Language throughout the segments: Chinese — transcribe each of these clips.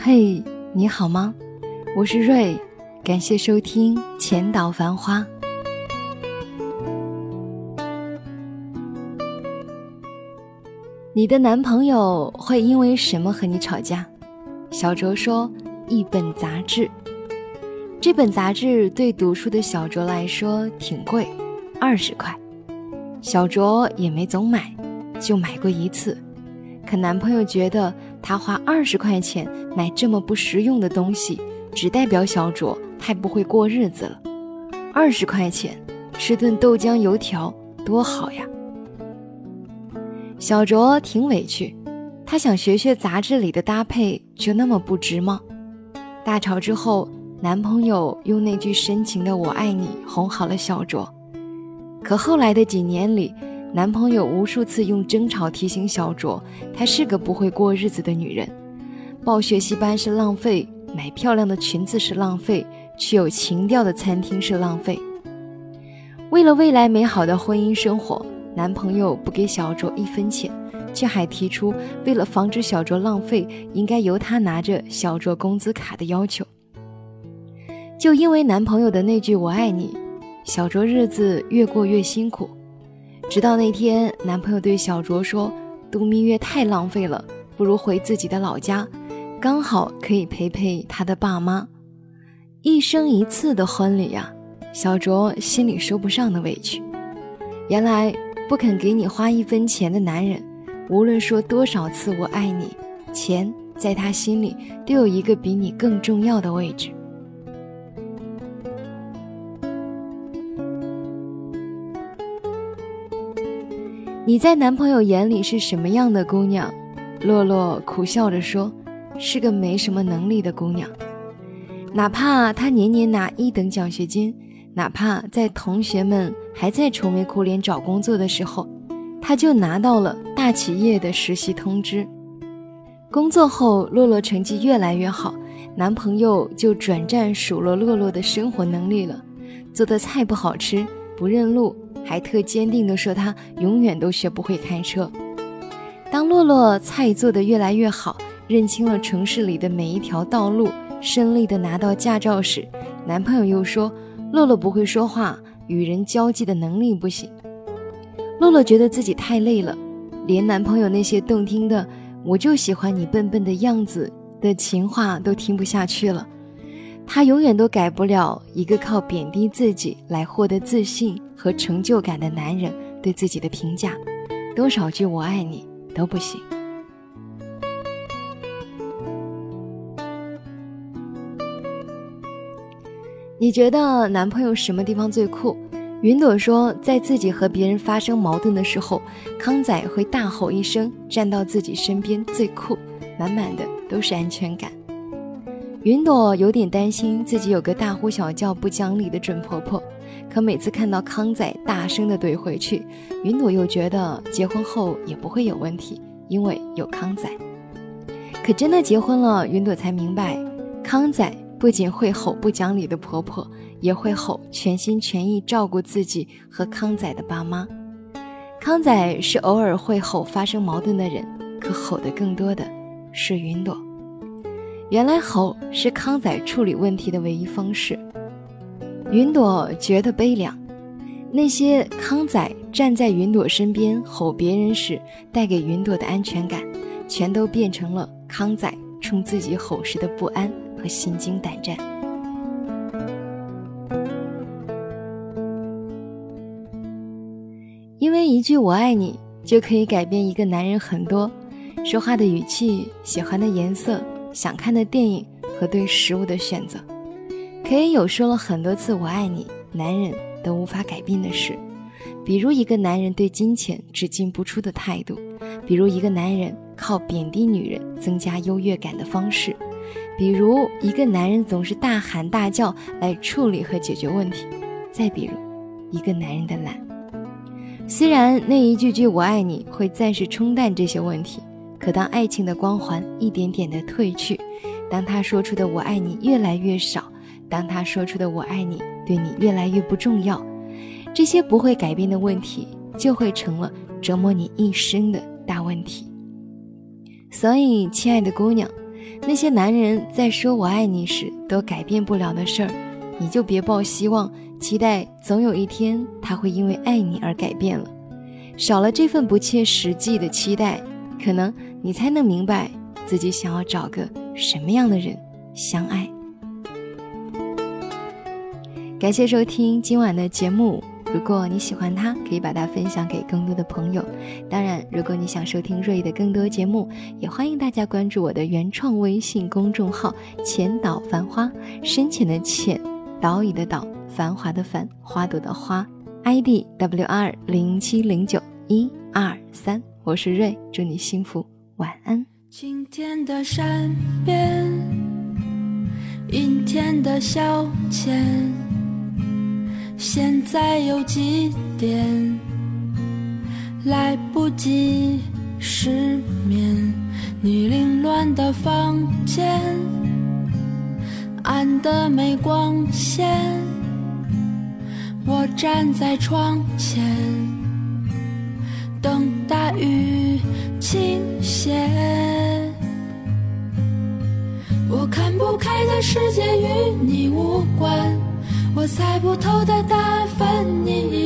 嘿，你好吗？我是瑞，感谢收听《浅岛繁花》。你的男朋友会因为什么和你吵架？小卓说：“一本杂志。”这本杂志对读书的小卓来说挺贵，二十块。小卓也没总买，就买过一次。可男朋友觉得他花二十块钱买这么不实用的东西，只代表小卓太不会过日子了。二十块钱吃顿豆浆油条多好呀！小卓挺委屈，他想学学杂志里的搭配，就那么不值吗？大吵之后，男朋友用那句深情的“我爱你”哄好了小卓。可后来的几年里，男朋友无数次用争吵提醒小卓，她是个不会过日子的女人，报学习班是浪费，买漂亮的裙子是浪费，去有情调的餐厅是浪费。为了未来美好的婚姻生活，男朋友不给小卓一分钱，却还提出为了防止小卓浪费，应该由他拿着小卓工资卡的要求。就因为男朋友的那句“我爱你”，小卓日子越过越辛苦。直到那天，男朋友对小卓说：“度蜜月太浪费了，不如回自己的老家，刚好可以陪陪他的爸妈。一生一次的婚礼呀！”小卓心里说不上的委屈。原来不肯给你花一分钱的男人，无论说多少次“我爱你”，钱在他心里都有一个比你更重要的位置。你在男朋友眼里是什么样的姑娘？洛洛苦笑着说：“是个没什么能力的姑娘。哪怕她年年拿一等奖学金，哪怕在同学们还在愁眉苦脸找工作的时候，她就拿到了大企业的实习通知。工作后，洛洛成绩越来越好，男朋友就转战数落洛洛的生活能力了，做的菜不好吃，不认路。”还特坚定地说，他永远都学不会开车。当洛洛菜做得越来越好，认清了城市里的每一条道路，顺利地拿到驾照时，男朋友又说洛洛不会说话，与人交际的能力不行。洛洛觉得自己太累了，连男朋友那些动听的“我就喜欢你笨笨的样子”的情话都听不下去了。她永远都改不了一个靠贬低自己来获得自信和成就感的男人对自己的评价，多少句“我爱你”都不行。你觉得男朋友什么地方最酷？云朵说，在自己和别人发生矛盾的时候，康仔会大吼一声，站到自己身边最酷，满满的都是安全感。云朵有点担心自己有个大呼小叫、不讲理的准婆婆，可每次看到康仔大声的怼回去，云朵又觉得结婚后也不会有问题，因为有康仔。可真的结婚了，云朵才明白，康仔不仅会吼不讲理的婆婆，也会吼全心全意照顾自己和康仔的爸妈。康仔是偶尔会吼发生矛盾的人，可吼的更多的是云朵。原来吼是康仔处理问题的唯一方式。云朵觉得悲凉，那些康仔站在云朵身边吼别人时带给云朵的安全感，全都变成了康仔冲自己吼时的不安和心惊胆战。因为一句“我爱你”就可以改变一个男人很多，说话的语气，喜欢的颜色。想看的电影和对食物的选择，可以有说了很多次“我爱你”，男人都无法改变的事，比如一个男人对金钱只进不出的态度，比如一个男人靠贬低女人增加优越感的方式，比如一个男人总是大喊大叫来处理和解决问题，再比如一个男人的懒。虽然那一句句“我爱你”会暂时冲淡这些问题。可当爱情的光环一点点的褪去，当他说出的“我爱你”越来越少，当他说出的“我爱你”对你越来越不重要，这些不会改变的问题就会成了折磨你一生的大问题。所以，亲爱的姑娘，那些男人在说我爱你时都改变不了的事儿，你就别抱希望，期待总有一天他会因为爱你而改变了。少了这份不切实际的期待，可能你才能明白自己想要找个什么样的人相爱。感谢收听今晚的节目。如果你喜欢它，可以把它分享给更多的朋友。当然，如果你想收听瑞的更多节目，也欢迎大家关注我的原创微信公众号“浅岛繁花”，深浅的浅，岛屿的岛，繁华的繁，花朵的花。ID W R 零七零九一二三，我是瑞，祝你幸福，晚安。晴天的山边，阴天的消遣。现在有几点？来不及失眠。你凌乱的房间，暗的没光线。我站在窗前，等雨倾泻。我看不开的世界与你无关。我猜不透的答案分你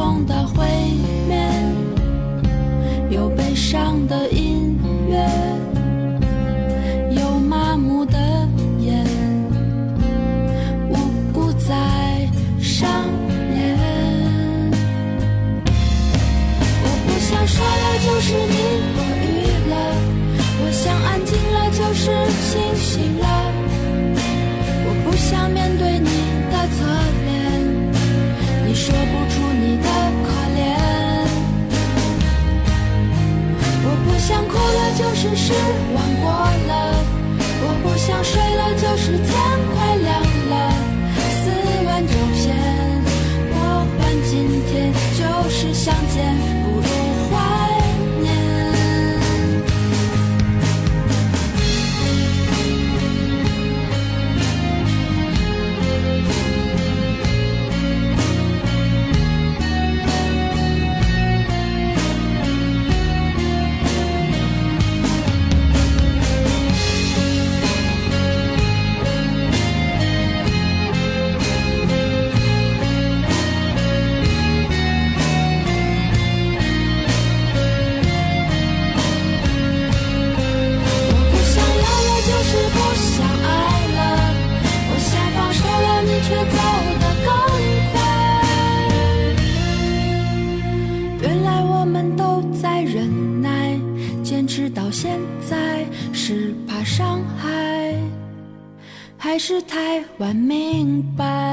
空的毁灭有悲伤的音乐有麻木的眼。无不在上演。我不想说的就是你。望过还是太晚明白。